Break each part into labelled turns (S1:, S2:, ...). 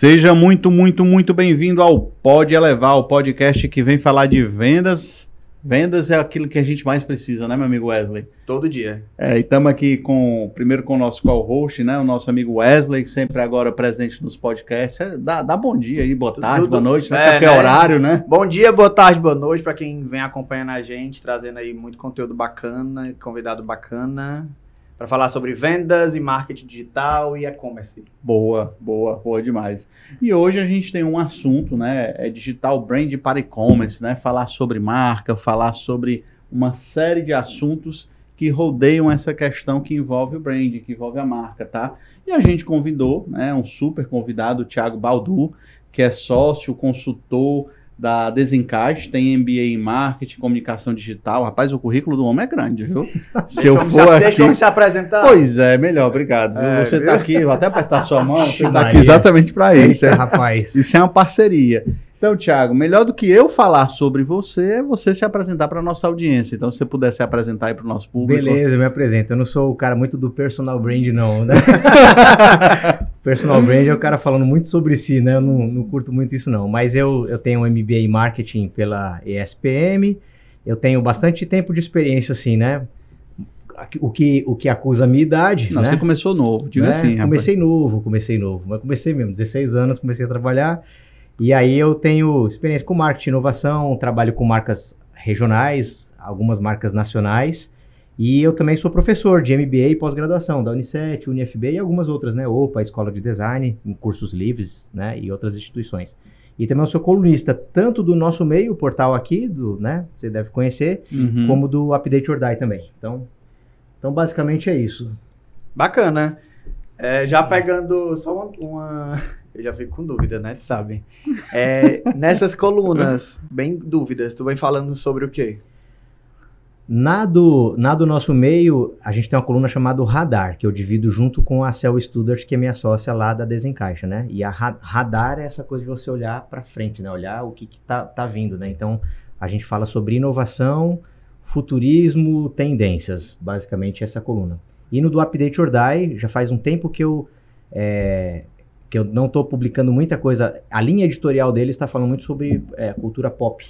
S1: Seja muito, muito, muito bem-vindo ao Pode Elevar, o podcast que vem falar de vendas. Vendas é aquilo que a gente mais precisa, né, meu amigo Wesley?
S2: Todo dia.
S1: É, e estamos aqui com, primeiro com o nosso co-host, né, o nosso amigo Wesley, sempre agora presente nos podcasts. É, dá, dá bom dia aí, boa tarde, Tudo, boa noite, né, é, qualquer né? horário, né?
S2: Bom dia, boa tarde, boa noite para quem vem acompanhando a gente, trazendo aí muito conteúdo bacana, convidado bacana para falar sobre vendas e marketing digital e e-commerce.
S1: Boa, boa, boa demais. E hoje a gente tem um assunto, né? É digital brand para e-commerce, né? Falar sobre marca, falar sobre uma série de assuntos que rodeiam essa questão que envolve o brand, que envolve a marca, tá? E a gente convidou, né, um super convidado, o Thiago Baldu, que é sócio, consultor, da Desencaixe, tem MBA em Marketing, Comunicação Digital. Rapaz, o currículo do homem é grande, viu?
S2: Se eu for se, aqui... Deixa eu se apresentar.
S1: Pois é, melhor, obrigado. É, você está aqui, vou até apertar sua mão, você está aqui exatamente para isso. É, rapaz. Isso é uma parceria. Então, Thiago, melhor do que eu falar sobre você é você se apresentar para a nossa audiência. Então, se você puder se apresentar aí para o nosso público.
S3: Beleza, eu me apresento. Eu não sou o cara muito do personal brand, não. Né? personal brand é o cara falando muito sobre si, né? Eu não, não curto muito isso, não. Mas eu, eu tenho um MBA em marketing pela ESPM. Eu tenho bastante tempo de experiência, assim, né? O que, o que acusa a minha idade.
S1: Não,
S3: né?
S1: você começou novo, diga né? assim.
S3: Comecei rapaz. novo, comecei novo. Mas comecei mesmo, 16 anos, comecei a trabalhar. E aí eu tenho experiência com marketing inovação, trabalho com marcas regionais, algumas marcas nacionais. E eu também sou professor de MBA e pós-graduação da Unicef, UniFB e algumas outras, né? OPA, Escola de Design, em cursos livres, né? E outras instituições. E também eu sou colunista tanto do nosso meio, o portal aqui, do, né? Você deve conhecer, uhum. como do Update or Die também. Então, então basicamente é isso.
S2: Bacana. É, já pegando só uma, uma eu já fico com dúvida, né? Sabem. É, nessas colunas, bem dúvidas, tu vem falando sobre o quê?
S3: Na do, na do nosso meio, a gente tem uma coluna chamada Radar, que eu divido junto com a Cel Studart, que é minha sócia lá da Desencaixa, né? E a ra Radar é essa coisa de você olhar para frente, né? Olhar o que, que tá, tá vindo, né? Então, a gente fala sobre inovação, futurismo, tendências, basicamente essa coluna. E no do Update or Die, já faz um tempo que eu é, que eu não estou publicando muita coisa. A linha editorial dele está falando muito sobre é, cultura pop.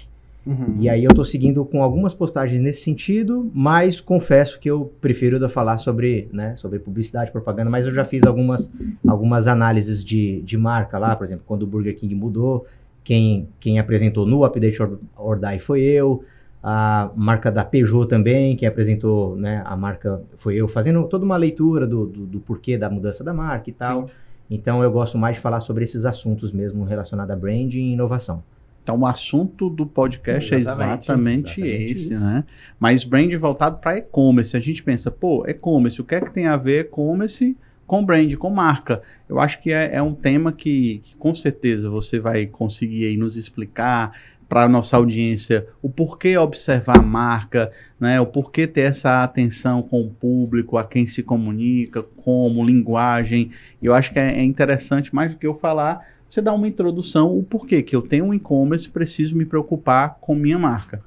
S3: Uhum. E aí eu estou seguindo com algumas postagens nesse sentido, mas confesso que eu prefiro falar sobre, né, sobre publicidade, propaganda, mas eu já fiz algumas, algumas análises de, de marca lá, por exemplo, quando o Burger King mudou, quem, quem apresentou no Update or, or Die foi eu, a marca da Peugeot também, quem apresentou né, a marca foi eu, fazendo toda uma leitura do, do, do porquê da mudança da marca e tal. Sim. Então eu gosto mais de falar sobre esses assuntos mesmo relacionados a branding e inovação.
S1: Então o assunto do podcast exatamente, é exatamente, exatamente esse, isso. né? Mas brand voltado para e-commerce. A gente pensa, pô, e-commerce, o que é que tem a ver e-commerce com brand, com marca? Eu acho que é, é um tema que, que, com certeza você vai conseguir aí nos explicar, para a nossa audiência o porquê observar a marca, né, o porquê ter essa atenção com o público, a quem se comunica, como, linguagem. Eu acho que é, é interessante, mais do que eu falar, você dar uma introdução, o porquê que eu tenho um e-commerce preciso me preocupar com minha marca.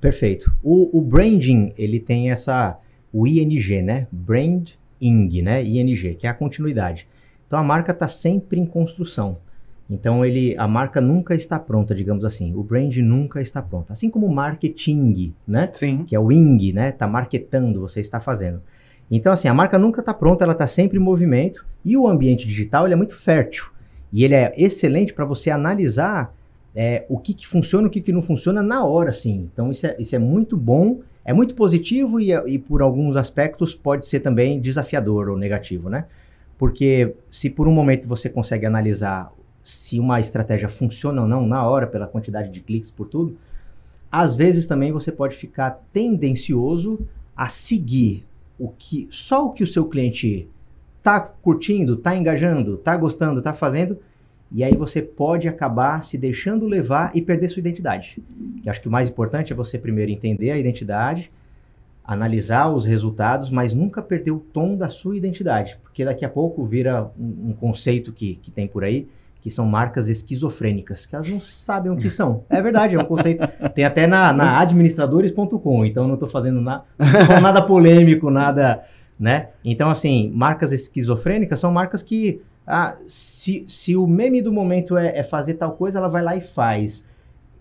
S3: Perfeito. O, o branding, ele tem essa, o ING, né? Brand ing, né? ING, que é a continuidade. Então a marca está sempre em construção. Então ele, a marca nunca está pronta, digamos assim. O brand nunca está pronto. Assim como o marketing, né?
S1: Sim.
S3: Que é o ing, né? Tá marketando, você está fazendo. Então assim, a marca nunca está pronta, ela está sempre em movimento. E o ambiente digital ele é muito fértil e ele é excelente para você analisar é, o que, que funciona, o que, que não funciona na hora, sim. Então isso é, isso é muito bom, é muito positivo e, e por alguns aspectos pode ser também desafiador ou negativo, né? Porque se por um momento você consegue analisar se uma estratégia funciona ou não na hora, pela quantidade de cliques, por tudo, às vezes também você pode ficar tendencioso a seguir o que só o que o seu cliente está curtindo, está engajando, está gostando, está fazendo, e aí você pode acabar se deixando levar e perder sua identidade. Que acho que o mais importante é você primeiro entender a identidade, analisar os resultados, mas nunca perder o tom da sua identidade, porque daqui a pouco vira um, um conceito que, que tem por aí, que são marcas esquizofrênicas, que elas não sabem o que são. É verdade, é um conceito. Tem até na, na administradores.com, então não estou fazendo na, nada polêmico, nada. Né? Então, assim, marcas esquizofrênicas são marcas que Ah, se, se o meme do momento é, é fazer tal coisa, ela vai lá e faz.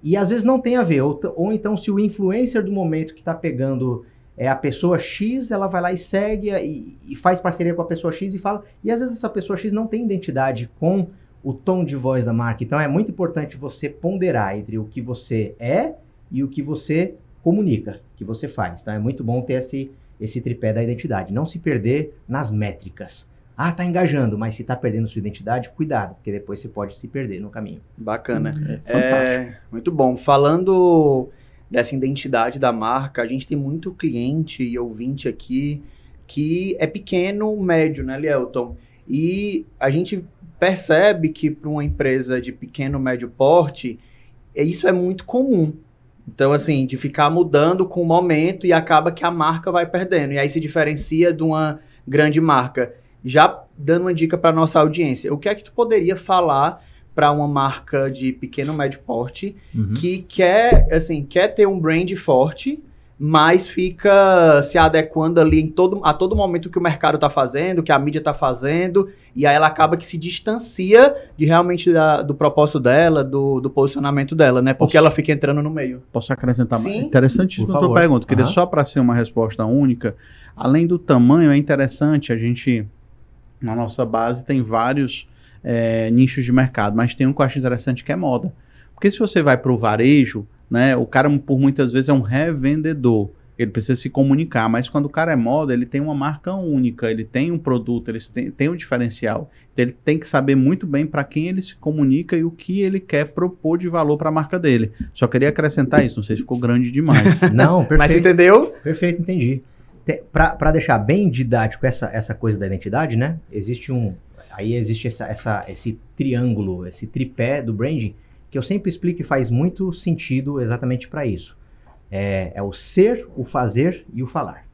S3: E às vezes não tem a ver. Ou, ou então, se o influencer do momento que está pegando é a pessoa X, ela vai lá e segue e, e, faz parceria com a pessoa X e fala. E às vezes essa pessoa X não tem identidade com o tom de voz da marca. Então é muito importante você ponderar entre o que você é e o que você comunica, que você faz. Então é muito bom ter esse, esse tripé da identidade. Não se perder nas métricas. Ah, tá engajando, mas se tá perdendo sua identidade, cuidado, porque depois você pode se perder no caminho.
S2: Bacana. É, é muito bom. Falando dessa identidade da marca, a gente tem muito cliente e ouvinte aqui que é pequeno, médio, né, Lielton? E a gente percebe que para uma empresa de pequeno, médio porte, isso é muito comum. Então, assim, de ficar mudando com o momento e acaba que a marca vai perdendo. E aí se diferencia de uma grande marca. Já dando uma dica para nossa audiência, o que é que tu poderia falar para uma marca de pequeno médio porte uhum. que quer, assim, quer ter um brand forte, mas fica se adequando ali em todo, a todo momento que o mercado está fazendo, que a mídia está fazendo, e aí ela acaba que se distancia de realmente da, do propósito dela, do, do posicionamento dela, né? Porque Posso... ela fica entrando no meio.
S1: Posso acrescentar mais? Interessante que eu pergunto. Queria uhum. só para ser uma resposta única, além do tamanho, é interessante a gente, na nossa base, tem vários é, nichos de mercado, mas tem um que eu acho interessante que é moda. Porque se você vai para o varejo, né, o cara por muitas vezes é um revendedor. Ele precisa se comunicar, mas quando o cara é moda, ele tem uma marca única, ele tem um produto, ele tem, tem um diferencial. Então ele tem que saber muito bem para quem ele se comunica e o que ele quer propor de valor para a marca dele. Só queria acrescentar isso, não sei se ficou grande demais.
S3: não, perfeito. Mas entendeu? Perfeito, entendi. Para deixar bem didático essa, essa coisa da identidade, né? Existe um, Aí existe essa, essa, esse triângulo, esse tripé do branding, que eu sempre explico e faz muito sentido exatamente para isso. É, é o ser, o fazer e o falar.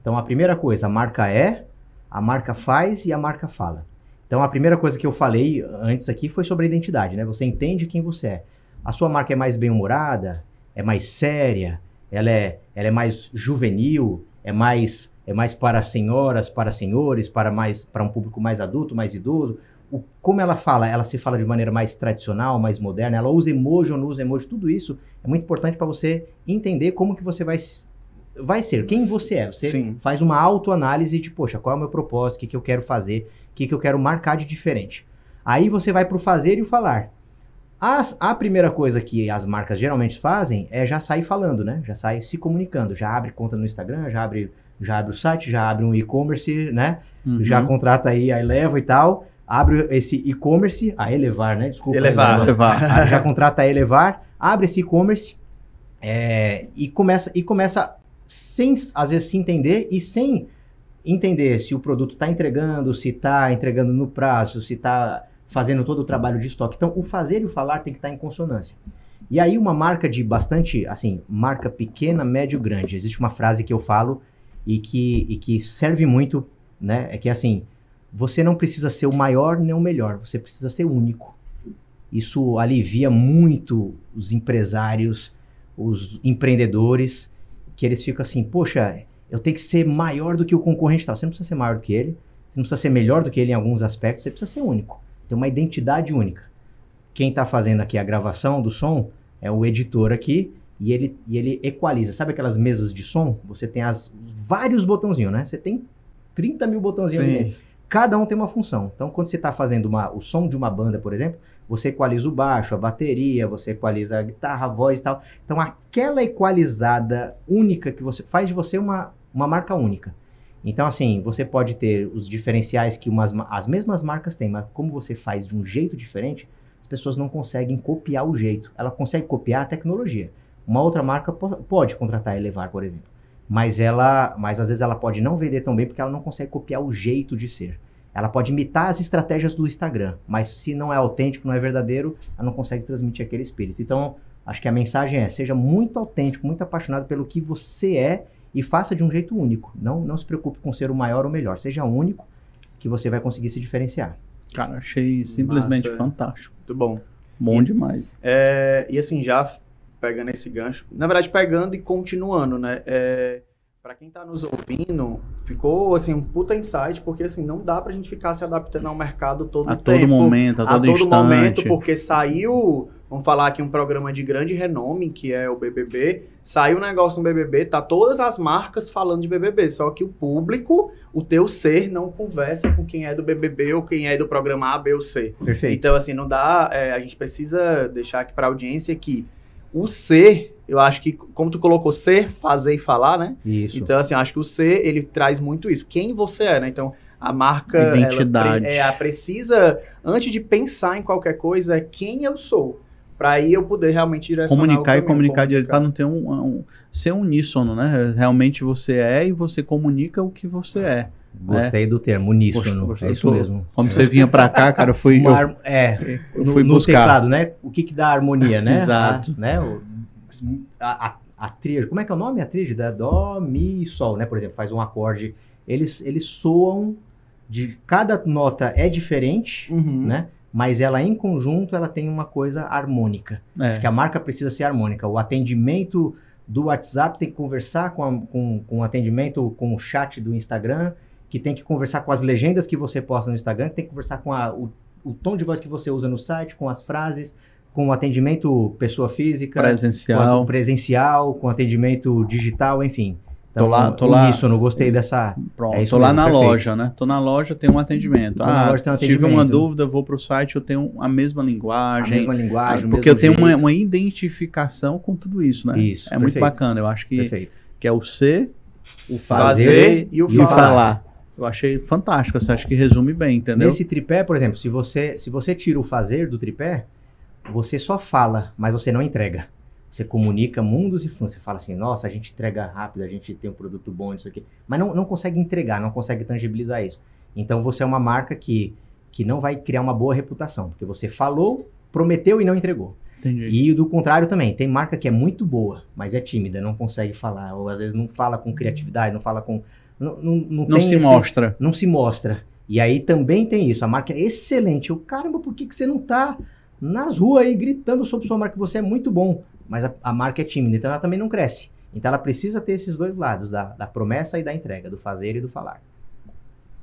S3: Então, a primeira coisa, a marca é, a marca faz e a marca fala. Então, a primeira coisa que eu falei antes aqui foi sobre a identidade, né? Você entende quem você é. A sua marca é mais bem-humorada, é mais séria, ela é, ela é mais juvenil, é mais é mais para senhoras, para senhores, para mais para um público mais adulto, mais idoso. O, como ela fala, ela se fala de maneira mais tradicional, mais moderna, ela usa emoji ou não usa emoji, tudo isso é muito importante para você entender como que você vai vai ser, quem você é. Você Sim. faz uma autoanálise de, poxa, qual é o meu propósito, o que, que eu quero fazer, o que, que eu quero marcar de diferente. Aí você vai para o fazer e o falar. As, a primeira coisa que as marcas geralmente fazem é já sair falando, né? Já sai se comunicando, já abre conta no Instagram, já abre já abre o site, já abre um e-commerce, né? Uhum. Já contrata aí a Eleva e tal, abre esse e-commerce, a Elevar, né?
S2: Desculpa. Elevar.
S3: Elevar. já contrata a Elevar, abre esse e-commerce é, e começa e começa sem às vezes se entender e sem entender se o produto está entregando, se está entregando no prazo, se está fazendo todo o trabalho de estoque. Então, o fazer e o falar tem que estar tá em consonância. E aí, uma marca de bastante, assim, marca pequena, médio, grande. Existe uma frase que eu falo e que, e que serve muito, né? É que assim, você não precisa ser o maior nem o melhor, você precisa ser único. Isso alivia muito os empresários, os empreendedores, que eles ficam assim, poxa, eu tenho que ser maior do que o concorrente tal. Você não precisa ser maior do que ele, você não precisa ser melhor do que ele em alguns aspectos, você precisa ser único. Ter uma identidade única. Quem está fazendo aqui a gravação do som é o editor aqui, e ele, e ele equaliza. Sabe aquelas mesas de som? Você tem as vários botãozinhos, né? Você tem 30 mil botãozinhos ali. Cada um tem uma função. Então, quando você está fazendo uma, o som de uma banda, por exemplo, você equaliza o baixo, a bateria, você equaliza a guitarra, a voz e tal. Então, aquela equalizada única que você faz de você uma, uma marca única. Então, assim, você pode ter os diferenciais que umas, as mesmas marcas têm, mas como você faz de um jeito diferente, as pessoas não conseguem copiar o jeito. Ela consegue copiar a tecnologia. Uma outra marca pode contratar a Elevar, por exemplo. Mas ela, mas às vezes ela pode não vender tão bem porque ela não consegue copiar o jeito de ser. Ela pode imitar as estratégias do Instagram, mas se não é autêntico, não é verdadeiro, ela não consegue transmitir aquele espírito. Então, acho que a mensagem é: seja muito autêntico, muito apaixonado pelo que você é e faça de um jeito único. Não, não se preocupe com ser o maior ou melhor. Seja único que você vai conseguir se diferenciar.
S1: Cara, achei simplesmente Massa. fantástico.
S2: Muito bom.
S1: Bom e, demais.
S2: É, e assim, já pegando esse gancho, na verdade pegando e continuando, né? É, para quem está nos ouvindo, ficou assim um puta insight, porque assim não dá para a gente ficar se adaptando ao mercado todo
S1: a
S2: tempo,
S1: todo momento, a todo, a todo instante. momento,
S2: porque saiu, vamos falar aqui um programa de grande renome que é o BBB, saiu um negócio no BBB, tá todas as marcas falando de BBB, só que o público, o teu ser não conversa com quem é do BBB ou quem é do programa A, B ou C.
S3: Perfeito.
S2: Então assim não dá, é, a gente precisa deixar aqui para audiência que o ser eu acho que, como tu colocou, ser, fazer e falar, né?
S3: Isso.
S2: Então, assim, acho que o ser, ele traz muito isso. Quem você é, né? Então, a marca...
S1: Identidade.
S2: Ela, é, precisa, antes de pensar em qualquer coisa, é quem eu sou. Para aí eu poder realmente direcionar
S1: Comunicar e comunicar direito, para não ter um, um... Ser uníssono, né? Realmente você é e você comunica o que você é.
S3: Gostei é. do termo, uníssono. Poxa, é isso tô, mesmo.
S1: Como você vinha para cá, cara, eu fui.
S3: eu, é, eu fui no, buscar. no teclado, né? O que, que dá harmonia, né?
S1: Exato.
S3: A, né? O, a, a, a tríade, como é que é o nome? A tríade da Dó, Mi e Sol, né? Por exemplo, faz um acorde. Eles, eles soam de cada nota é diferente, uhum. né? Mas ela em conjunto ela tem uma coisa harmônica. É. Acho que a marca precisa ser harmônica. O atendimento do WhatsApp tem que conversar com, a, com, com o atendimento com o chat do Instagram, que tem que conversar com as legendas que você posta no Instagram, que tem que conversar com a, o, o tom de voz que você usa no site, com as frases, com atendimento pessoa física,
S1: presencial,
S3: com presencial, com atendimento digital, enfim.
S1: Então, tô lá, tô lá.
S3: Isso, não gostei dessa.
S1: Pronto, é tô lá na perfeito. loja, né? Tô na loja, tem um atendimento. Tô ah, loja, um atendimento. tive uma dúvida, vou pro site, eu tenho a mesma linguagem. A
S3: mesma linguagem,
S1: Porque eu tenho uma, uma, identificação com tudo isso, né?
S3: Isso.
S1: É perfeito. muito bacana. Eu acho que, que é o ser,
S2: o fazer, fazer e, o, e falar. o falar.
S1: Eu achei fantástico, você acha que resume bem, entendeu?
S3: Nesse tripé, por exemplo, se você, se você tira o fazer do tripé, você só fala, mas você não entrega. Você comunica mundos e. Você fala assim, nossa, a gente entrega rápido, a gente tem um produto bom, isso aqui. Mas não, não consegue entregar, não consegue tangibilizar isso. Então você é uma marca que, que não vai criar uma boa reputação, porque você falou, prometeu e não entregou.
S1: Entendi.
S3: E do contrário também, tem marca que é muito boa, mas é tímida, não consegue falar, ou às vezes não fala com criatividade, não fala com. Não, não, não,
S1: não se esse, mostra.
S3: Não se mostra. E aí também tem isso, a marca é excelente. Eu, caramba, por que, que você não está nas ruas aí gritando sobre sua marca, você é muito bom, mas a, a, marca é tímida, então ela também não cresce. Então ela precisa ter esses dois lados, da, da promessa e da entrega, do fazer e do falar.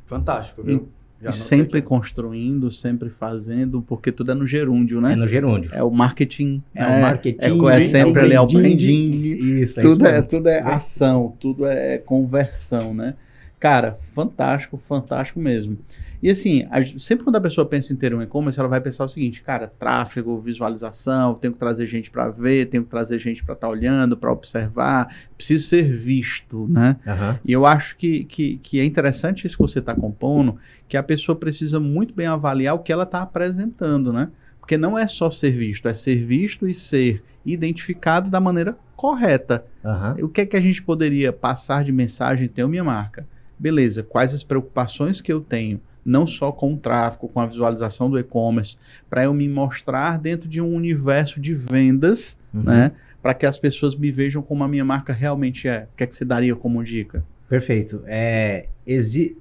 S2: Fantástico, viu?
S1: E sempre aqui. construindo, sempre fazendo, porque tudo é no gerúndio, né?
S3: É no gerúndio.
S1: É o marketing.
S3: É, é o marketing.
S1: É, é sempre ali, é o branding.
S3: Isso,
S1: tudo é, tudo é ação, tudo é conversão, né? Cara, fantástico, fantástico mesmo. E assim, a, sempre quando a pessoa pensa em ter um e-commerce, ela vai pensar o seguinte, cara, tráfego, visualização, tenho que trazer gente para ver, tenho que trazer gente para estar tá olhando, para observar, preciso ser visto, né?
S3: Uhum.
S1: E eu acho que, que, que, é interessante isso que você está compondo, que a pessoa precisa muito bem avaliar o que ela está apresentando, né? Porque não é só ser visto, é ser visto e ser identificado da maneira correta.
S3: Uhum.
S1: O que é que a gente poderia passar de mensagem ter minha marca? Beleza, quais as preocupações que eu tenho? não só com o tráfego, com a visualização do e-commerce, para eu me mostrar dentro de um universo de vendas, uhum. né? Para que as pessoas me vejam como a minha marca realmente é. O que é que você daria como dica?
S3: Perfeito. É, exi...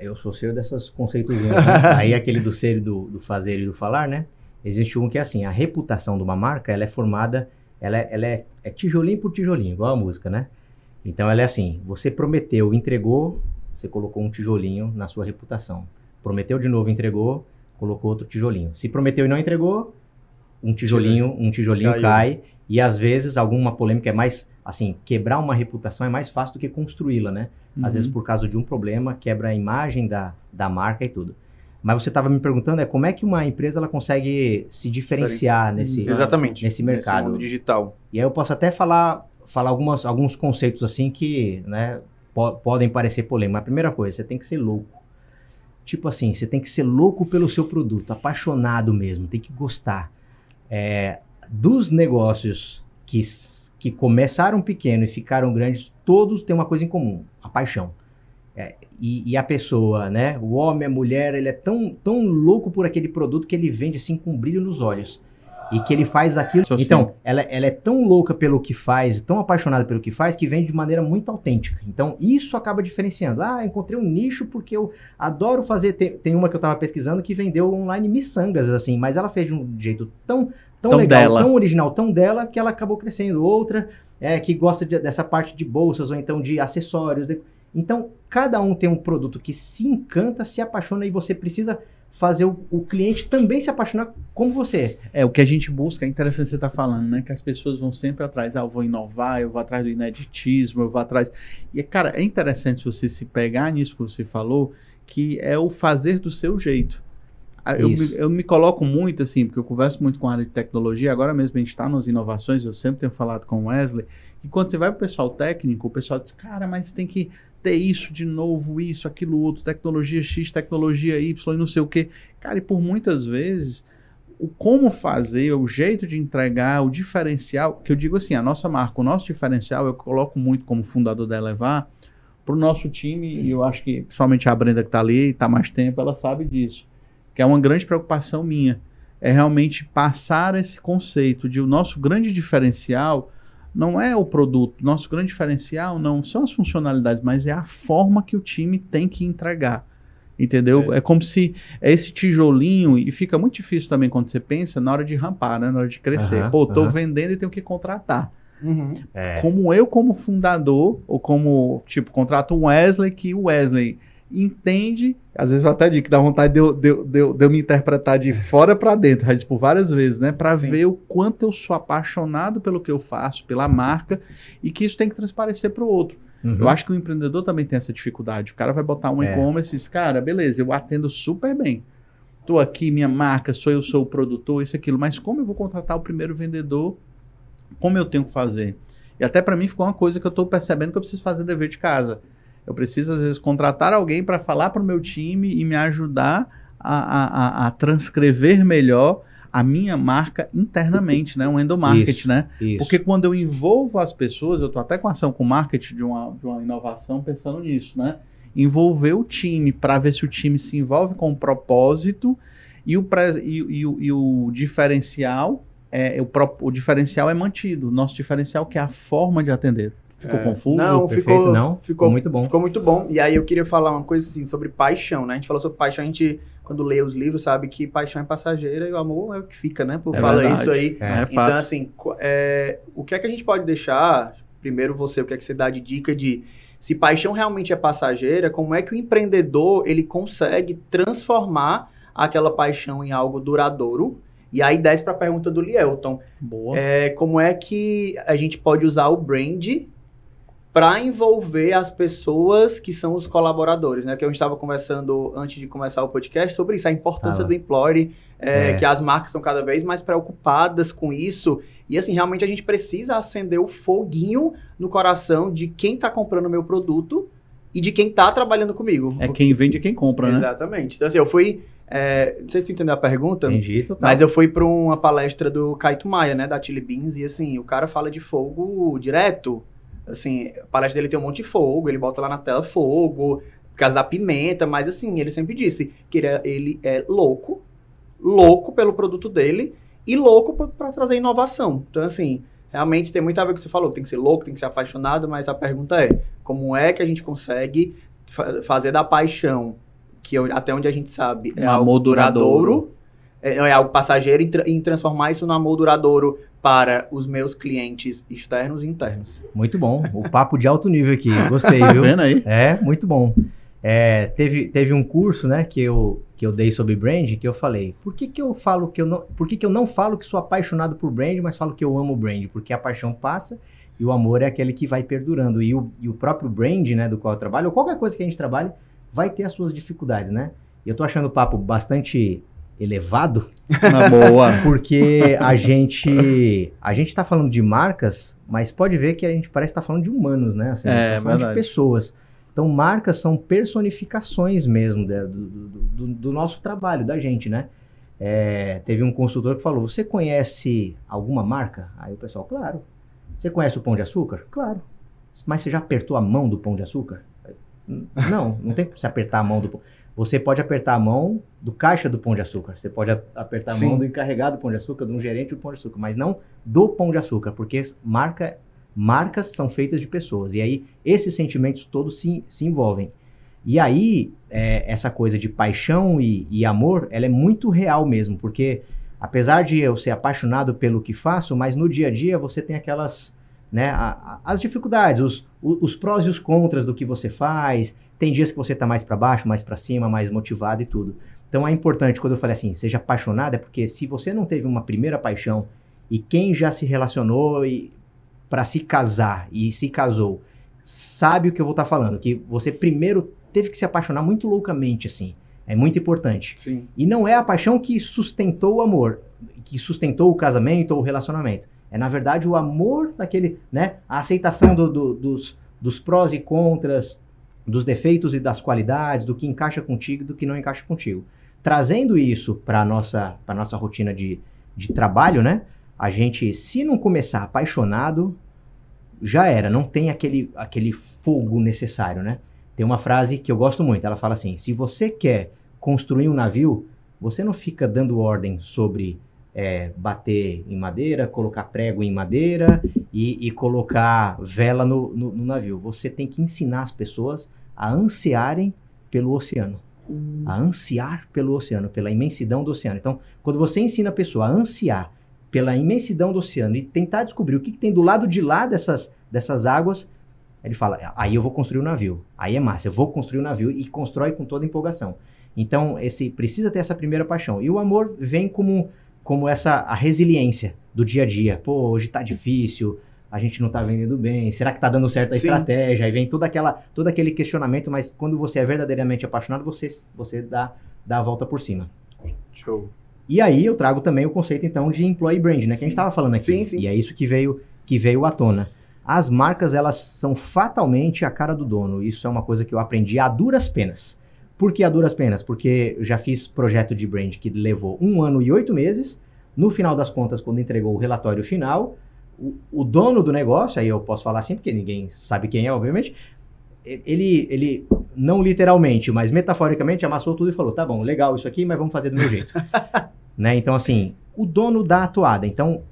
S3: Eu sou cheio dessas conceitos. Né? Aí aquele do ser, do, do fazer e do falar, né? Existe um que é assim, a reputação de uma marca, ela é formada, ela é, ela é, é tijolinho por tijolinho, igual a música, né? Então ela é assim, você prometeu, entregou, você colocou um tijolinho na sua reputação. Prometeu de novo, entregou, colocou outro tijolinho. Se prometeu e não entregou, um tijolinho, um tijolinho Caiu. cai. E às vezes alguma polêmica é mais, assim, quebrar uma reputação é mais fácil do que construí-la, né? Uhum. Às vezes por causa de um problema, quebra a imagem da, da marca e tudo. Mas você estava me perguntando é como é que uma empresa ela consegue se diferenciar nesse,
S2: Exatamente,
S3: nesse mercado
S2: nesse digital.
S3: E aí eu posso até falar, falar algumas, alguns conceitos assim que né, po podem parecer polêmicos. a primeira coisa, você tem que ser louco. Tipo assim, você tem que ser louco pelo seu produto, apaixonado mesmo, tem que gostar. É, dos negócios que, que começaram pequeno e ficaram grandes, todos têm uma coisa em comum: a paixão. É, e, e, a pessoa, né? O homem, a mulher, ele é tão, tão louco por aquele produto que ele vende assim com brilho nos olhos. E que ele faz aquilo.
S1: Isso
S3: então, ela, ela, é tão louca pelo que faz, tão apaixonada pelo que faz, que vende de maneira muito autêntica. Então, isso acaba diferenciando. Ah, encontrei um nicho porque eu adoro fazer. Tem, tem uma que eu estava pesquisando que vendeu online miçangas, assim, mas ela fez de um jeito tão, tão, tão legal, dela. tão original, tão dela, que ela acabou crescendo. Outra é que gosta de, dessa parte de bolsas ou então de acessórios. De... Então, cada um tem um produto que se encanta, se apaixona e você precisa fazer o, o, cliente também se apaixonar como você.
S1: É, o que a gente busca, é interessante você estar tá falando, né? Que as pessoas vão sempre atrás, ah, eu vou inovar, eu vou atrás do ineditismo, eu vou atrás. E, cara, é interessante você se pegar nisso que você falou, que é o fazer do seu jeito. Ah, eu me, eu me, coloco muito assim, porque eu converso muito com a área de tecnologia, agora mesmo a gente está nas inovações, eu sempre tenho falado com o Wesley, e quando você vai para o pessoal técnico, o pessoal diz, cara, mas tem que ter isso de novo, isso, aquilo outro, tecnologia X, tecnologia Y e não sei o que. Cara, e por muitas vezes o como fazer, o jeito de entregar, o diferencial, que eu digo assim, a nossa marca, o nosso diferencial, eu coloco muito como fundador da Elevar, para o nosso time, e eu acho que principalmente a Brenda que está ali e está mais tempo, ela sabe disso, que é uma grande preocupação minha, é realmente passar esse conceito de o nosso grande diferencial não é o produto. Nosso grande diferencial não são as funcionalidades, mas é a forma que o time tem que entregar. Entendeu? É. é, como se é esse tijolinho, e fica muito difícil também quando você pensa na hora de rampar, né? na hora de crescer. Uhum, Pô, tô uhum. vendendo e tenho que contratar. Uhum. É. Como eu, como fundador, ou como, tipo, contrato um Wesley, que o Wesley entende, às vezes eu até digo que dá vontade de eu, de, de, de eu me interpretar de fora para dentro, já disse por várias vezes, né? Para ver o quanto eu sou apaixonado pelo que eu faço, pela marca, e que isso tem que transparecer para o outro. Uhum. Eu acho que o empreendedor também tem essa dificuldade. O cara vai botar um é. e-commerce e diz, cara, beleza, eu atendo super bem. Estou aqui, minha marca, sou eu, sou o produtor, isso, aquilo. Mas como eu vou contratar o primeiro vendedor? Como eu tenho que fazer? E até para mim ficou uma coisa que eu estou percebendo que eu preciso fazer dever de casa. Eu preciso, às vezes, contratar alguém para falar para o meu time e me ajudar a, a, a, transcrever melhor a minha marca internamente, né? Um endomarket, isso, né? Isso. Porque quando eu envolvo as pessoas, eu estou até com ação com marketing de uma, de uma inovação pensando nisso, né? Envolver o time para ver se o time se envolve com o propósito e o, e, e, e o diferencial é o, o diferencial é mantido. O nosso diferencial que é a forma de atender. Ficou é, confuso?
S2: Não, Perfeito, ficou, não. Ficou muito bom. Ficou muito bom. E aí eu queria falar uma coisa assim sobre paixão, né? A gente falou sobre paixão, a gente quando lê os livros sabe que paixão é passageira e o amor é o que fica, né? Por é fala verdade. isso aí. É, então fato. assim, é, o que é que a gente pode deixar? Primeiro você, o que é que você dá de dica de se paixão realmente é passageira, como é que o empreendedor ele consegue transformar aquela paixão em algo duradouro? E aí desce para a pergunta do Lielton. Boa. É, como é que a gente pode usar o brand para envolver as pessoas que são os colaboradores, né? Que a gente estava conversando antes de começar o podcast sobre isso, a importância ah, do employee, é, é. que as marcas estão cada vez mais preocupadas com isso. E assim, realmente a gente precisa acender o foguinho no coração de quem está comprando o meu produto e de quem está trabalhando comigo.
S1: É quem vende e quem compra, né?
S2: Exatamente. Então assim, eu fui... É, não sei se você entendeu a pergunta,
S3: Entendi,
S2: mas eu fui para uma palestra do Kaito Maia, né, da Chili Beans, e assim, o cara fala de fogo direto, Assim, a palestra dele tem um monte de fogo, ele bota lá na tela fogo, da pimenta, mas assim, ele sempre disse que ele é, ele é louco, louco pelo produto dele e louco para trazer inovação. Então, assim, realmente tem muito a ver com o que você falou, tem que ser louco, tem que ser apaixonado, mas a pergunta é, como é que a gente consegue fa fazer da paixão, que até onde a gente sabe é um algo duradouro, duradouro é, é, algo passageiro, e, transformar isso no amor duradouro para os meus clientes externos e internos.
S3: Muito bom. O papo de alto nível aqui. Gostei, viu?
S1: Vendo aí?
S3: É, muito bom. É, teve, teve um curso, né, que eu, que eu dei sobre brand, que eu falei, por que, que eu falo que eu não, por que, que eu não falo que sou apaixonado por brand, mas falo que eu amo brand? Porque a paixão passa e o amor é aquele que vai perdurando. E o, e o próprio brand, né, do qual eu trabalho, ou qualquer coisa que a gente trabalhe, vai ter as suas dificuldades, né? E eu tô achando o papo bastante elevado.
S1: Na boa.
S3: Porque a gente a gente está falando de marcas, mas pode ver que a gente parece estar tá falando de humanos, né? Assim, é, tá falando verdade. de pessoas. Então, marcas são personificações mesmo do, do, do, do nosso trabalho, da gente, né? É, teve um consultor que falou: Você conhece alguma marca? Aí o pessoal, claro. Você conhece o Pão de Açúcar? Claro. Mas você já apertou a mão do Pão de Açúcar? Não, não tem que se apertar a mão do pão. Você pode apertar a mão do caixa do Pão de Açúcar. Você pode apertar a Sim. mão do encarregado do Pão de Açúcar, de um gerente do Pão de Açúcar, mas não do Pão de Açúcar, porque marca, marcas são feitas de pessoas. E aí, esses sentimentos todos se, se envolvem. E aí, é, essa coisa de paixão e, e amor, ela é muito real mesmo, porque apesar de eu ser apaixonado pelo que faço, mas no dia a dia você tem aquelas né, a, a, as dificuldades, os, os, os, prós e os contras do que você faz. Tem dias que você está mais para baixo, mais para cima, mais motivado e tudo. Então é importante, quando eu falei assim, seja apaixonado, é porque se você não teve uma primeira paixão e quem já se relacionou para se casar e se casou, sabe o que eu vou estar tá falando, que você primeiro teve que se apaixonar muito loucamente, assim. É muito importante.
S2: Sim.
S3: E não é a paixão que sustentou o amor, que sustentou o casamento ou o relacionamento. É, na verdade, o amor daquele, né? A aceitação do, do, dos, dos prós e contras, dos defeitos e das qualidades, do que encaixa contigo e do que não encaixa contigo. Trazendo isso para a nossa, nossa rotina de, de trabalho, né? A gente, se não começar apaixonado, já era, não tem aquele, aquele fogo necessário, né? Tem uma frase que eu gosto muito, ela fala assim: se você quer construir um navio, você não fica dando ordem sobre é, bater em madeira, colocar prego em madeira e, e colocar vela no, no, no, navio. Você tem que ensinar as pessoas a ansiarem pelo oceano. Hum. A ansiar pelo oceano, pela imensidão do oceano. Então, quando você ensina a pessoa a ansiar pela imensidão do oceano e tentar descobrir o que, que tem do lado de lá dessas, dessas águas, ele fala: aí eu vou construir um navio. Aí é massa, eu vou construir um navio e constrói com toda empolgação. Então, esse precisa ter essa primeira paixão. E o amor vem como como essa a resiliência do dia a dia. Pô, hoje tá difícil, a gente não tá vendendo bem, será que tá dando certo a Sim. estratégia? Aí vem toda aquela, todo aquele questionamento, mas quando você é verdadeiramente apaixonado, você, você dá, dá a volta por cima.
S2: Show.
S3: E aí eu trago também o conceito então de employee brand, né, que a gente estava falando aqui.
S2: Sim, sim.
S3: E é isso que veio que veio à tona. As marcas, elas são fatalmente a cara do dono. Isso é uma coisa que eu aprendi a duras penas. Por que a duras penas? Porque eu já fiz projeto de brand que levou um ano e oito meses. No final das contas, quando entregou o relatório final, o, o, dono do negócio, aí eu posso falar assim, porque ninguém sabe quem é, obviamente, ele, ele não literalmente, mas metaforicamente amassou tudo e falou: tá bom, legal isso aqui, mas vamos fazer do meu jeito. né? Então, assim, o dono da atuada. Então,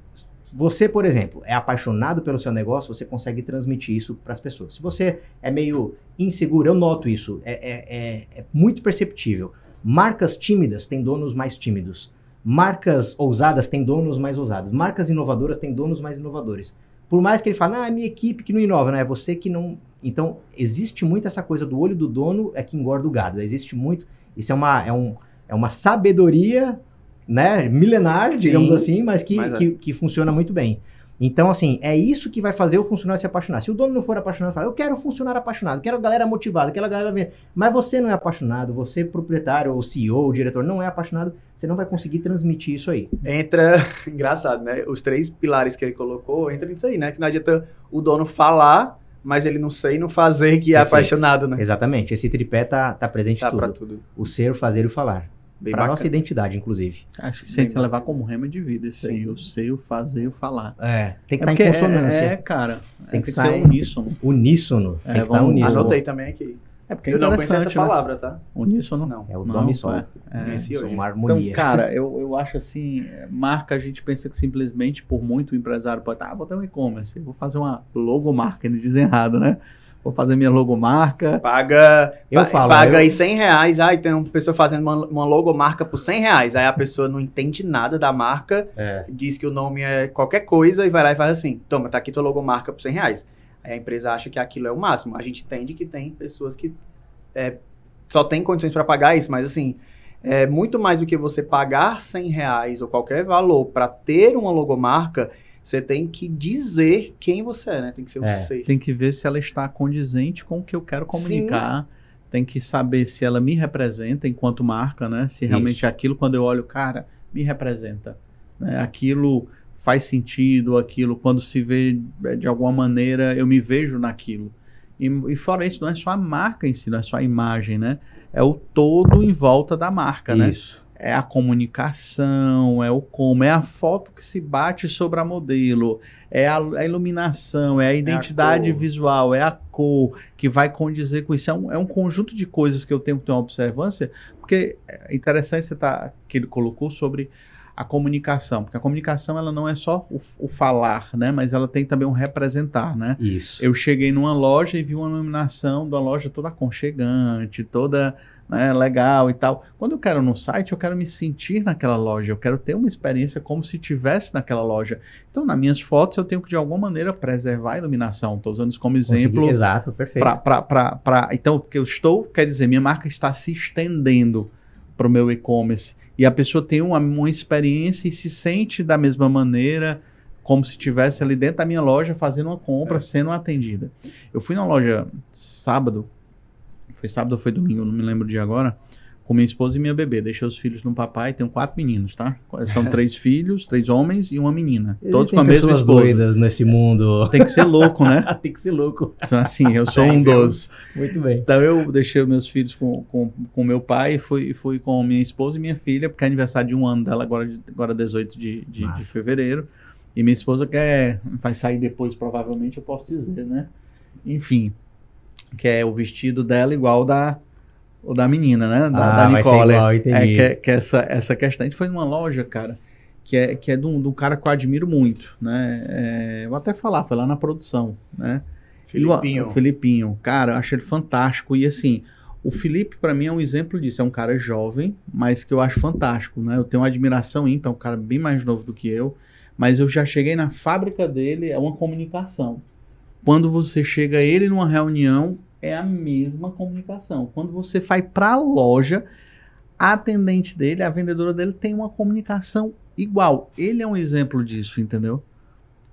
S3: você, por exemplo, é apaixonado pelo seu negócio, você consegue transmitir isso para as pessoas. Se você é meio inseguro, eu noto isso, é, é, é, é, muito perceptível. Marcas tímidas têm donos mais tímidos. Marcas ousadas têm donos mais ousados. Marcas inovadoras têm donos mais inovadores. Por mais que ele fale, ah, é minha equipe que não inova, não é você que não. Então, existe muito essa coisa do olho do dono é que engorda o gado. Existe muito. Isso é uma, é um, é uma sabedoria né, milenar, digamos Sim, assim, mas, que, mas é. que, que, funciona muito bem. Então, assim, é isso que vai fazer o funcionário se apaixonar. Se o dono não for apaixonado, fala, eu quero funcionário apaixonado, quero a galera motivada, quero a galera. Mas você não é apaixonado, você, proprietário, ou CEO, ou diretor, não é apaixonado, você não vai conseguir transmitir isso aí.
S2: Entra, engraçado, né? Os três pilares que ele colocou, entra nisso aí, né? Que não adianta o dono falar, mas ele não sei não fazer que é apaixonado, né?
S3: Exatamente. Esse tripé tá, tá presente tá tudo. tudo. O ser, o fazer e o falar. Para nossa identidade, inclusive.
S1: Acho que você tem que levar como rema de vida isso aí. Eu sei o fazer e o falar.
S3: É, tem que é estar tá em consonância.
S1: É, é, cara.
S3: Tem, que, que ser uníssono. Uníssono.
S2: É, tem que vamos, uníssono. Anotei também aqui. É porque é eu não conheço essa né? palavra, tá?
S1: Uníssono?
S3: Não. É o nome só. É,
S1: é, uma harmonia. Então, cara, eu, eu acho assim, marca, a gente pensa que simplesmente por muito o empresário pode, ah, vou ter um e-commerce, vou fazer uma logomarca, ele diz errado, né? Vou fazer minha logomarca.
S2: Paga, eu falo, paga eu... aí 100 reais, aí tem uma pessoa fazendo uma, uma logomarca por 100 reais, aí a pessoa não entende nada da marca, é. diz que o nome é qualquer coisa e vai lá e faz assim, toma, tá aqui tua logomarca por 100 reais. Aí a empresa acha que aquilo é o máximo. A gente entende que tem pessoas que é, só tem condições para pagar isso, mas assim, é muito mais do que você pagar 100 reais ou qualquer valor para ter uma logomarca, você tem que dizer quem você é, né? Tem que ser
S1: é,
S2: você.
S1: Tem que ver se ela está condizente com o que eu quero comunicar. Sim. Tem que saber se ela me representa enquanto marca, né? Se realmente Isso. aquilo, quando eu olho, cara, me representa. Né? Aquilo faz sentido, aquilo, quando se vê é, de alguma maneira, eu me vejo naquilo. E, e fora isso, não é só a marca em si, não é só a imagem, né? É o todo em volta da marca, né? É a comunicação, é o como, é a foto que se bate sobre a modelo, é a, a iluminação, é a identidade é a visual, é a cor que vai condizer com isso. É um, é um conjunto de coisas que eu tenho que ter uma observância, porque é interessante você tá, que ele colocou sobre a comunicação, porque a comunicação ela não é só o, o, falar, né, mas ela tem também um representar, né?
S3: Isso.
S1: Eu cheguei numa loja e vi uma iluminação da loja toda aconchegante, toda né, legal e tal. Quando eu quero no site, eu quero me sentir naquela loja, eu quero ter uma experiência como se estivesse naquela loja. Então, nas minhas fotos, eu tenho que de alguma maneira preservar a iluminação. Estou usando isso como exemplo. Consegui,
S3: exato, perfeito.
S1: Pra, pra, pra, pra, então, o que eu estou, quer dizer, minha marca está se estendendo para o meu e-commerce. E a pessoa tem uma, uma experiência e se sente da mesma maneira como se estivesse ali dentro da minha loja fazendo uma compra, é. sendo atendida. Eu fui na loja sábado foi sábado ou foi domingo, não me lembro de agora, com minha esposa e minha bebê. Deixei os filhos no papai, tenho quatro meninos, tá? São três filhos, três homens e uma menina. Existem todos com a mesma esposa. doidas
S3: nesse mundo.
S1: Tem que ser louco, né?
S3: Tem que ser louco.
S1: Então, assim, eu sou um dos.
S3: Muito bem.
S1: Então eu deixei meus filhos com, com, com meu pai e fui, fui com minha esposa e minha filha, porque é aniversário de um ano dela, agora, agora 18 de, de, de fevereiro. E minha esposa quer, vai sair depois, provavelmente, eu posso dizer, né? Enfim, que é o vestido dela igual da o da menina, né? Da,
S3: ah, da Nicole. Igual,
S1: é, que, é, que essa, essa questão. A gente foi numa loja, cara, que é, que é de, um, de um cara que eu admiro muito, né? É, vou até falar, foi lá na produção, né?
S2: Filipinho.
S1: O, o Filipinho, cara, eu acho ele fantástico. E assim, o Felipe, para mim, é um exemplo disso. É um cara jovem, mas que eu acho fantástico, né? Eu tenho uma admiração ímpar, é um cara bem mais novo do que eu. Mas eu já cheguei na fábrica dele, é uma comunicação. Quando você chega ele numa reunião, é a mesma comunicação. Quando você vai para a loja, a atendente dele, a vendedora dele, tem uma comunicação igual. Ele é um exemplo disso, entendeu?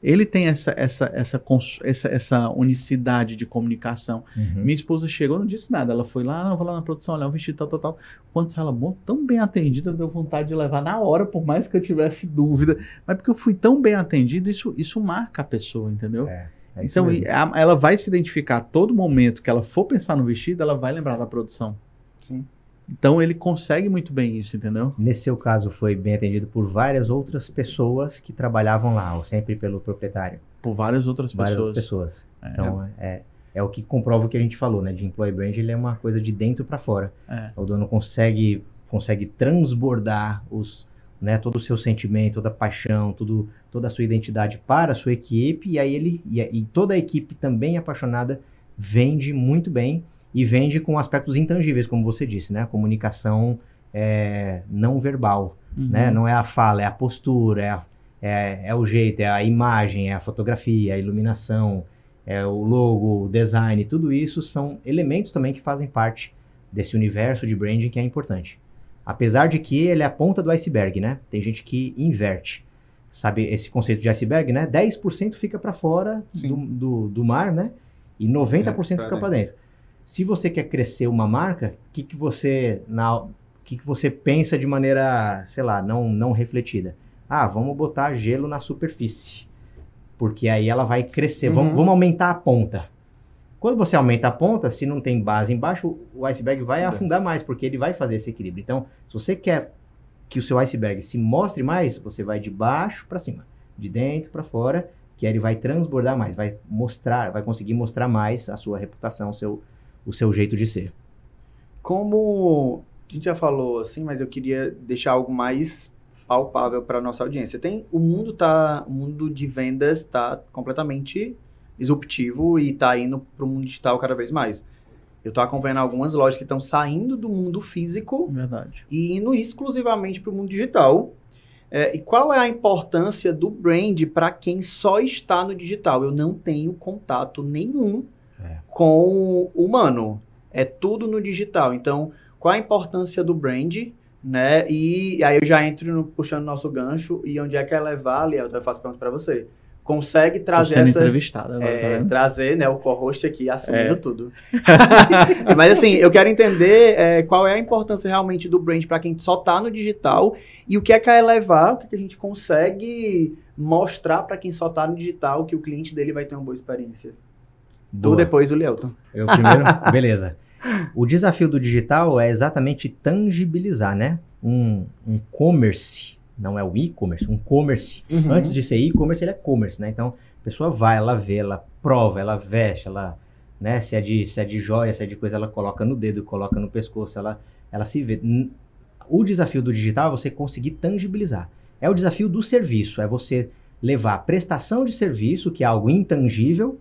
S1: Ele tem essa, essa, essa, essa, essa unicidade de comunicação. Uhum. Minha esposa chegou, não disse nada. Ela foi lá, não, vou lá na produção, olhar o vestido, tal, tal, tal. Quando ela, bom, tão bem atendida, deu vontade de levar na hora, por mais que eu tivesse dúvida. Mas porque eu fui tão bem atendido, isso, isso marca a pessoa, entendeu? É. É então, a, ela vai se identificar a todo momento que ela for pensar no vestido, ela vai lembrar da produção.
S2: Sim.
S1: Então ele consegue muito bem isso, entendeu?
S3: Nesse seu caso, foi bem atendido por várias outras pessoas que trabalhavam lá, ou sempre pelo proprietário?
S1: Por várias outras
S3: várias
S1: pessoas.
S3: pessoas. É. Então é, é o que comprova o que a gente falou, né? De employee brand, ele é uma coisa de dentro para fora. É. O dono consegue consegue transbordar os, né, todo o seu sentimento, toda a paixão, tudo, toda a sua identidade para a sua equipe, e aí ele e, e, toda a equipe também apaixonada vende muito bem e vende com aspectos intangíveis, como você disse, né? Comunicação é, não verbal, uhum. né? Não é a fala, é a postura, é, a, é, é, o jeito, é a imagem, é a fotografia, a iluminação, é o logo, o design, tudo isso são elementos também que fazem parte desse universo de branding que é importante. Apesar de que ele é a ponta do iceberg, né? Tem gente que inverte. Sabe esse conceito de iceberg, né? 10% fica para fora do, do, do, mar, né? E 90% é, fica para dentro. Se você quer crescer uma marca, o que, que você na que, que você pensa de maneira, sei lá, não, não refletida? Ah, vamos botar gelo na superfície. Porque aí ela vai crescer. Uhum. Vamos, vamos aumentar a ponta. Quando você aumenta a ponta, se não tem base embaixo, o iceberg vai afundar mais, porque ele vai fazer esse equilíbrio. Então, se você quer que o seu iceberg se mostre mais, você vai de baixo para cima, de dentro para fora, que ele vai transbordar mais, vai mostrar, vai conseguir mostrar mais a sua reputação, o seu, o seu jeito de ser.
S2: Como a gente já falou assim, mas eu queria deixar algo mais palpável para nossa audiência. Tem o mundo tá, o mundo de vendas está completamente disruptivo e está indo para o mundo digital cada vez mais. Eu estou acompanhando algumas lojas que estão saindo do mundo físico
S1: Verdade.
S2: e indo exclusivamente para o mundo digital. É, e qual é a importância do brand para quem só está no digital? Eu não tenho contato nenhum é. com o humano. É tudo no digital. Então, qual a importância do brand? Né? E aí eu já entro no, puxando nosso gancho e onde é que é levar, Liel, eu faço pergunta para você consegue trazer
S1: sendo essa entrevistada agora,
S2: é, tá trazer né o co-host aqui assumindo é. tudo. Mas assim eu quero entender é, qual é a importância realmente do brand para quem só está no digital e o que é que é levar o que, é que a gente consegue mostrar para quem só está no digital que o cliente dele vai ter uma boa experiência? Boa. depois o Leuton.
S3: Eu primeiro? Beleza. O desafio do digital é exatamente tangibilizar né um, um commerce, não é o e-commerce, um commerce. Uhum. Antes de ser e-commerce, ele é commerce, né? Então, a pessoa vai, ela vê, ela prova, ela veste, ela, né? Se é de, se é de joia, se é de coisa, ela coloca no dedo, coloca no pescoço, ela, ela se vê. O desafio do digital é você conseguir tangibilizar. É o desafio do serviço, é você levar a prestação de serviço, que é algo intangível,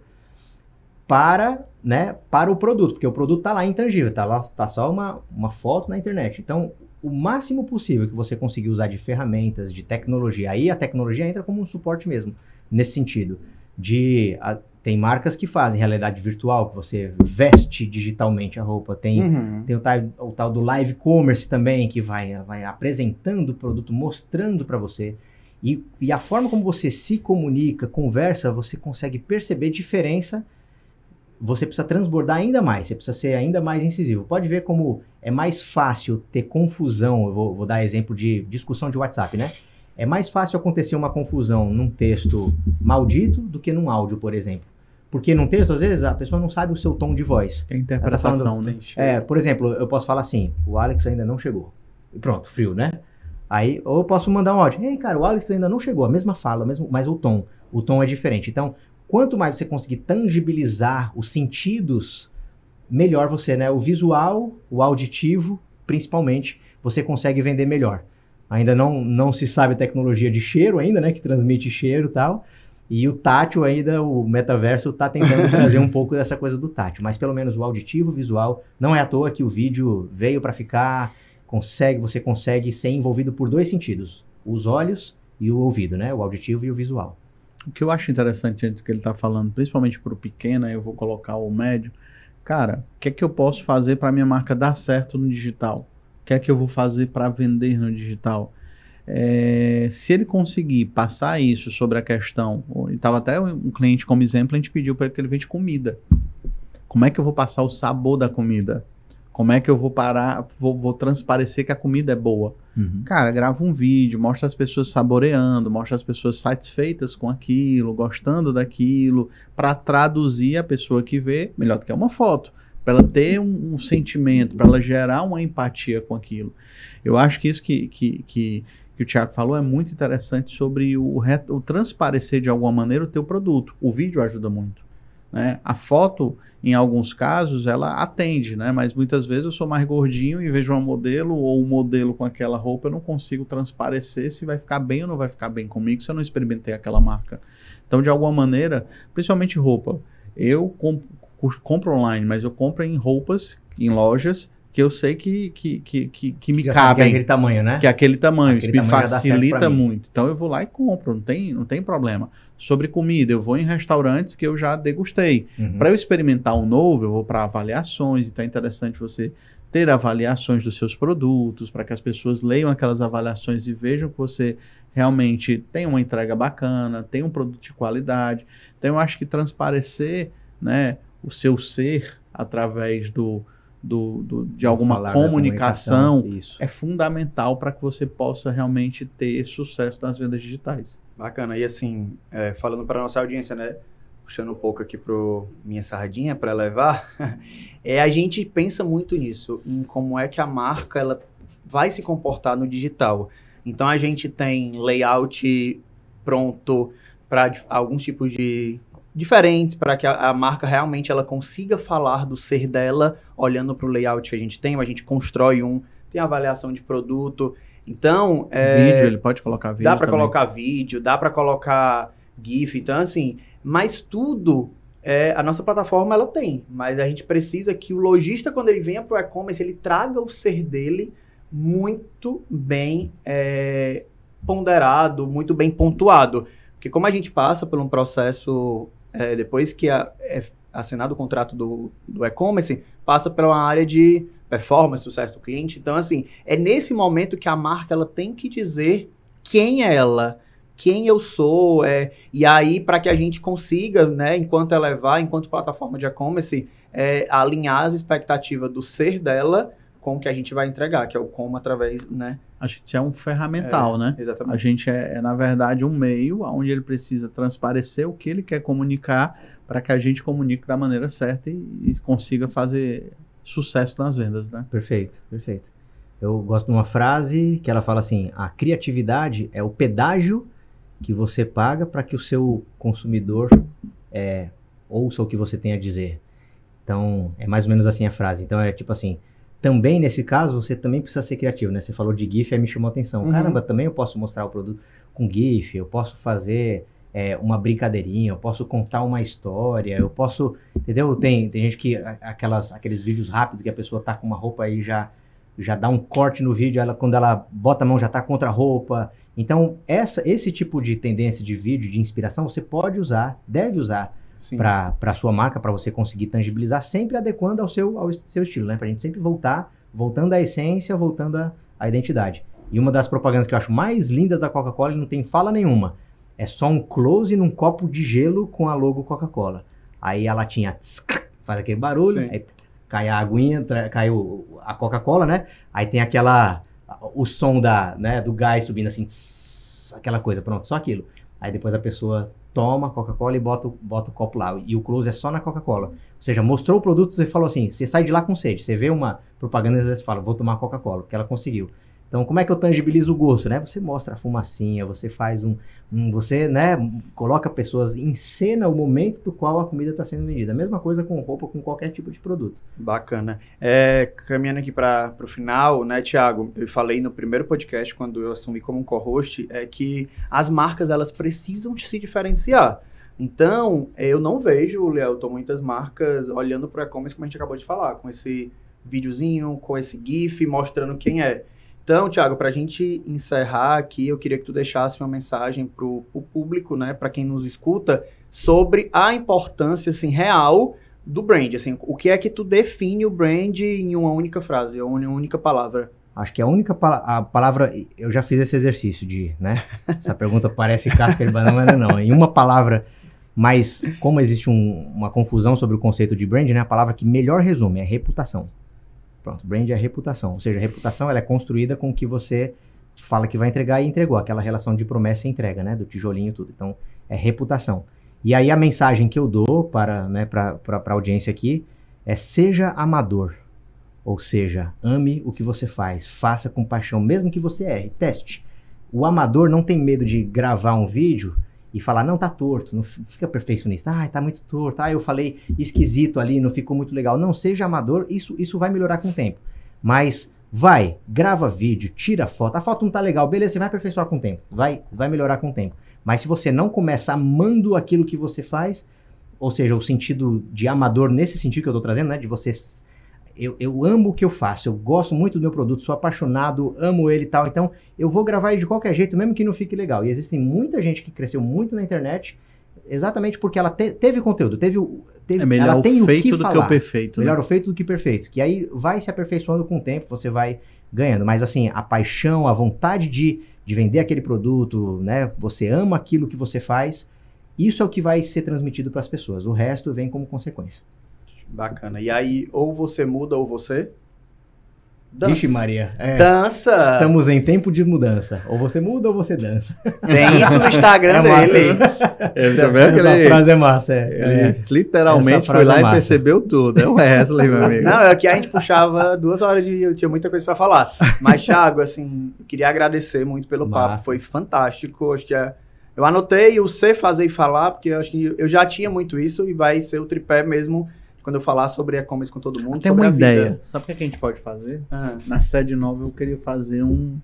S3: para, né, para o produto, porque o produto está lá intangível, está lá, tá só uma, uma foto na internet. Então, o máximo possível que você conseguir usar de ferramentas, de tecnologia, aí a tecnologia entra como um suporte mesmo, nesse sentido. De, a, tem marcas que fazem realidade virtual, que você veste digitalmente a roupa. Tem, uhum. tem o, tal, o tal do live commerce também, que vai, vai apresentando o produto, mostrando para você. E, e a forma como você se comunica, conversa, você consegue perceber diferença. Você precisa transbordar ainda mais, você precisa ser ainda mais incisivo. Pode ver como é mais fácil ter confusão. Eu vou, vou dar exemplo de discussão de WhatsApp, né? É mais fácil acontecer uma confusão num texto maldito do que num áudio, por exemplo. Porque num texto, às vezes, a pessoa não sabe o seu tom de voz.
S1: É interpretação, tá falando, né?
S3: É, por exemplo, eu posso falar assim, o Alex ainda não chegou. E pronto, frio, né? Aí, ou eu posso mandar um áudio. Ei, cara, o Alex ainda não chegou. A mesma fala, mesmo, mas o tom. O tom é diferente. Então, quanto mais você conseguir tangibilizar os sentidos, melhor você, né? O visual, o auditivo, principalmente, você consegue vender melhor. Ainda não, não se sabe tecnologia de cheiro ainda, né? Que transmite cheiro e tal. E o tátil ainda, o metaverso está tentando trazer um pouco dessa coisa do tátil. Mas pelo menos o auditivo, o visual, não é à toa que o vídeo veio para ficar consegue, você consegue ser envolvido por dois sentidos, os olhos e o ouvido, né? O auditivo e o visual.
S1: O que eu acho interessante antes que ele está falando, principalmente para o pequeno, eu vou colocar o médio. Cara, o que é que eu posso fazer para minha marca dar certo no digital? O que é que eu vou fazer para vender no digital? É, se ele conseguir passar isso sobre a questão, estava até um cliente como exemplo, a gente pediu para ele que ele vende comida. Como é que eu vou passar o sabor da comida? Como é que eu vou parar, vou, vou transparecer que a comida é boa? Uhum. Cara, grava um vídeo, mostra as pessoas saboreando, mostra as pessoas satisfeitas com aquilo, gostando daquilo, para traduzir a pessoa que vê, melhor do que uma foto, para ela ter um, um sentimento, para ela gerar uma empatia com aquilo. Eu acho que isso que, que, que, que o Thiago falou é muito interessante sobre o, o transparecer de alguma maneira o teu produto. O vídeo ajuda muito. Né? A foto, em alguns casos, ela atende, né? mas muitas vezes eu sou mais gordinho e vejo um modelo ou um modelo com aquela roupa, eu não consigo transparecer se vai ficar bem ou não vai ficar bem comigo se eu não experimentei aquela marca. Então, de alguma maneira, principalmente roupa, eu comp compro online, mas eu compro em roupas, em lojas que eu sei que, que, que, que, que me cabem. Que é
S3: aquele tamanho, né?
S1: Que é aquele tamanho, aquele isso tamanho me facilita muito. Então eu vou lá e compro, não tem, não tem problema sobre comida. Eu vou em restaurantes que eu já degustei. Uhum. Para eu experimentar um novo, eu vou para avaliações. Então é interessante você ter avaliações dos seus produtos, para que as pessoas leiam aquelas avaliações e vejam que você realmente tem uma entrega bacana, tem um produto de qualidade. Então eu acho que transparecer né, o seu ser através do, do, do de alguma comunicação, comunicação é fundamental para que você possa realmente ter sucesso nas vendas digitais.
S2: Bacana. E assim, é, falando para nossa audiência, né? Puxando um pouco aqui para minha sardinha para levar, é a gente pensa muito nisso, em como é que a marca ela vai se comportar no digital. Então a gente tem layout pronto para alguns tipos de diferentes para que a, a, marca realmente ela consiga falar do ser dela olhando para o layout que a gente tem. A gente constrói um, tem avaliação de produto. Então,
S1: é, vídeo, ele pode colocar vídeo.
S2: Dá para colocar vídeo, dá para colocar GIF. Então, assim, mas tudo é, a nossa plataforma ela tem, mas a gente precisa que o lojista, quando ele venha para o e-commerce, ele traga o ser dele muito bem é, ponderado, muito bem pontuado. Porque como a gente passa por um processo, é, depois que é assinado o contrato do, do e-commerce, passa pela área de performance, sucesso do cliente. Então, assim, é nesse momento que a marca ela tem que dizer quem é ela, quem eu sou, é, e aí para que a gente consiga, né, enquanto elevar, enquanto plataforma de e-commerce, é, alinhar as expectativas do ser dela com o que a gente vai entregar, que é o como através, né?
S1: A gente é um ferramental,
S2: é,
S1: né?
S2: Exatamente.
S1: A gente é, é, na verdade, um meio onde ele precisa transparecer o que ele quer comunicar para que a gente comunique da maneira certa e, e consiga fazer sucesso nas vendas, né?
S3: Perfeito, perfeito. Eu gosto de uma frase que ela fala assim: a criatividade é o pedágio que você paga para que o seu consumidor é, ouça o que você tem a dizer. Então, é mais ou menos assim a frase. Então, é tipo assim, também nesse caso, você também precisa ser criativo, né? Você falou de GIF, aí me chamou a atenção. Uhum. Caramba, também eu posso mostrar o produto com GIF, eu posso fazer é, uma brincadeirinha, eu posso contar uma história, eu posso, entendeu? Tem, tem gente que, aquelas, aqueles vídeos rápidos que a pessoa tá com uma roupa aí já já dá um corte no vídeo, ela quando ela bota a mão já tá contra a roupa. Então, essa, esse tipo de tendência de vídeo, de inspiração, você pode usar, deve usar para a sua marca, para você conseguir tangibilizar, sempre adequando ao seu, ao seu estilo, né? Para a gente sempre voltar, voltando à essência, voltando à, à identidade. E uma das propagandas que eu acho mais lindas da Coca-Cola, não tem fala nenhuma, é só um close num copo de gelo com a logo Coca-Cola. Aí a latinha faz aquele barulho, Sim. aí cai a aguinha, cai a Coca-Cola, né? Aí tem aquela o som da, né, do gás subindo assim, aquela coisa, pronto, só aquilo. Aí depois a pessoa toma a Coca-Cola e bota, bota o copo lá. E o close é só na Coca-Cola. Ou seja, mostrou o produto, você falou assim, você sai de lá com sede. Você vê uma propaganda e às vezes fala, vou tomar Coca-Cola, porque ela conseguiu. Então, como é que eu tangibilizo o gosto, né? Você mostra a fumacinha, você faz um, um você, né, coloca pessoas em cena o momento do qual a comida está sendo vendida. A mesma coisa com roupa, com qualquer tipo de produto.
S2: Bacana. É, caminhando aqui para o final, né, Tiago? Eu falei no primeiro podcast quando eu assumi como co-host é que as marcas elas precisam se diferenciar. Então, eu não vejo, Leelton, muitas marcas olhando para e-commerce como a gente acabou de falar, com esse videozinho, com esse GIF mostrando quem é. Então, Thiago, para a gente encerrar aqui, eu queria que tu deixasse uma mensagem para o público, né, para quem nos escuta, sobre a importância assim, real do brand. Assim, o que é que tu define o brand em uma única frase, uma única palavra?
S3: Acho que a única a palavra, eu já fiz esse exercício de, né? Essa pergunta parece casca de banana, não. Em uma palavra, mas como existe um, uma confusão sobre o conceito de brand, né? A palavra que melhor resume é reputação. Pronto, brand é reputação. Ou seja, a reputação ela é construída com o que você fala que vai entregar e entregou. Aquela relação de promessa e entrega, né? Do tijolinho e tudo. Então, é reputação. E aí a mensagem que eu dou para né, a audiência aqui é seja amador. Ou seja, ame o que você faz, faça com paixão, mesmo que você erre, teste. O amador não tem medo de gravar um vídeo e falar, não, tá torto, não fica perfeccionista, ah, tá muito torto, ah, eu falei esquisito ali, não ficou muito legal. Não, seja amador, isso, isso vai melhorar com o tempo. Mas vai, grava vídeo, tira foto, a foto não tá legal, beleza, você vai aperfeiçoar com o tempo, vai, vai melhorar com o tempo. Mas se você não começa amando aquilo que você faz, ou seja, o sentido de amador nesse sentido que eu tô trazendo, né, de você eu, eu amo o que eu faço, eu gosto muito do meu produto, sou apaixonado, amo ele e tal, então eu vou gravar ele de qualquer jeito, mesmo que não fique legal. E existem muita gente que cresceu muito na internet, exatamente porque ela te, teve conteúdo, teve, teve
S1: é melhor
S3: ela tem
S1: o feito
S3: o que
S1: do
S3: falar.
S1: que o perfeito.
S3: Né? Melhor né? o feito do que perfeito, que aí vai se aperfeiçoando com o tempo, você vai ganhando. Mas assim, a paixão, a vontade de, de vender aquele produto, né? Você ama aquilo que você faz, isso é o que vai ser transmitido para as pessoas. O resto vem como consequência.
S2: Bacana. E aí, ou você muda ou você
S3: dança. Vixe Maria.
S2: É, dança.
S3: Estamos em tempo de mudança. Ou você muda ou você dança.
S2: Tem isso no Instagram é dele.
S3: É, tá vendo Essa frase é massa. É.
S1: é. Literalmente foi lá é e percebeu tudo. É o Wesley, meu amigo.
S2: Não, é que a gente puxava duas horas de... Eu tinha muita coisa para falar. Mas, Thiago, assim, queria agradecer muito pelo massa. papo. Foi fantástico. Acho que é... Eu anotei o ser, fazer e falar, porque eu acho que eu já tinha muito isso e vai ser o tripé mesmo quando eu falar sobre e-commerce com todo mundo.
S1: Tem uma ideia. Vida. Sabe o que a gente pode fazer? Ah. Na sede nova eu queria fazer um,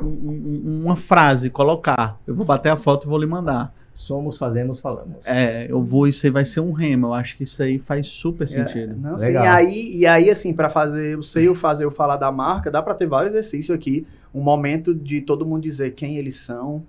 S1: um, uma frase, colocar. Eu vou bater a foto e vou lhe mandar.
S3: Somos, fazemos, falamos.
S1: É, eu vou, isso aí vai ser um rema. Eu acho que isso aí faz super é, sentido. É,
S2: não, Legal. Sim, e, aí, e aí, assim, para fazer o sei, o fazer, o falar da marca, dá para ter vários exercícios aqui. Um momento de todo mundo dizer quem eles são,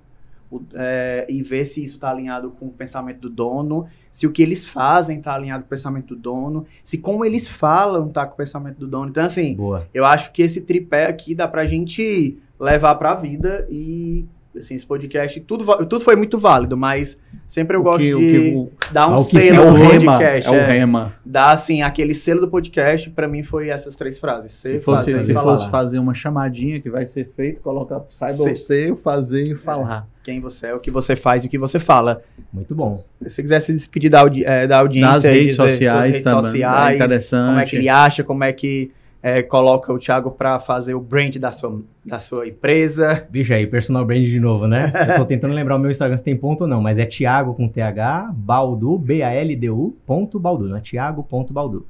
S2: o, é, e ver se isso está alinhado com o pensamento do dono, se o que eles fazem está alinhado com o pensamento do dono, se como eles falam está com o pensamento do dono. Então, assim, Boa. eu acho que esse tripé aqui dá para a gente levar para a vida e assim, esse podcast, tudo, tudo foi muito válido, mas sempre eu o gosto que, de o que, dar um é selo
S1: no podcast. É o é. rema.
S2: Dar, assim, aquele selo do podcast, para mim foi essas três frases.
S1: se fosse, se fosse fazer uma chamadinha que vai ser feito, colocar, saiba você, fazer e falar.
S2: É. Quem você é, o que você faz e o que você fala.
S3: Muito bom.
S2: Se você quiser se despedir da, audi é, da audiência.
S1: Nas redes sociais redes também. Sociais,
S2: é interessante. Como é que ele acha, como é que é, coloca o Thiago para fazer o brand da sua, da sua empresa.
S3: Bicho aí, personal brand de novo, né? Eu tô tentando lembrar o meu Instagram se tem ponto ou não, mas é Thiago com TH, Baldu, B-A-L-D-U, ponto Baldu, não é Thiago, ponto Baldu.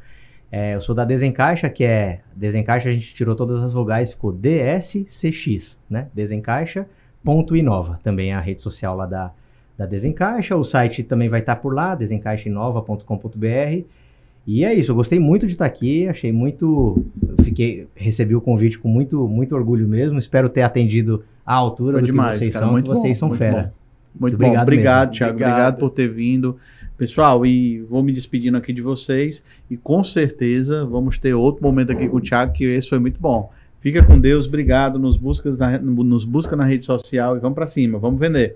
S3: É, eu sou da Desencaixa, que é. Desencaixa, a gente tirou todas as vogais, ficou DSCX, né? Desencaixa, ponto Inova. Também é a rede social lá da, da Desencaixa. O site também vai estar por lá, desencaixainova.com.br. E é isso, eu gostei muito de estar aqui, achei muito. Fiquei, recebi o convite com muito, muito orgulho mesmo. Espero ter atendido à altura Foi do demais, que vocês cara, são, muito vocês bom, são muito fera.
S1: Bom. Muito, muito obrigado, obrigado Thiago. Obrigado. obrigado por ter vindo. Pessoal, e vou me despedindo aqui de vocês. E com certeza vamos ter outro momento aqui com o Thiago, que esse foi muito bom. Fica com Deus, obrigado. Nos, buscas na, nos busca na rede social e vamos para cima, vamos vender.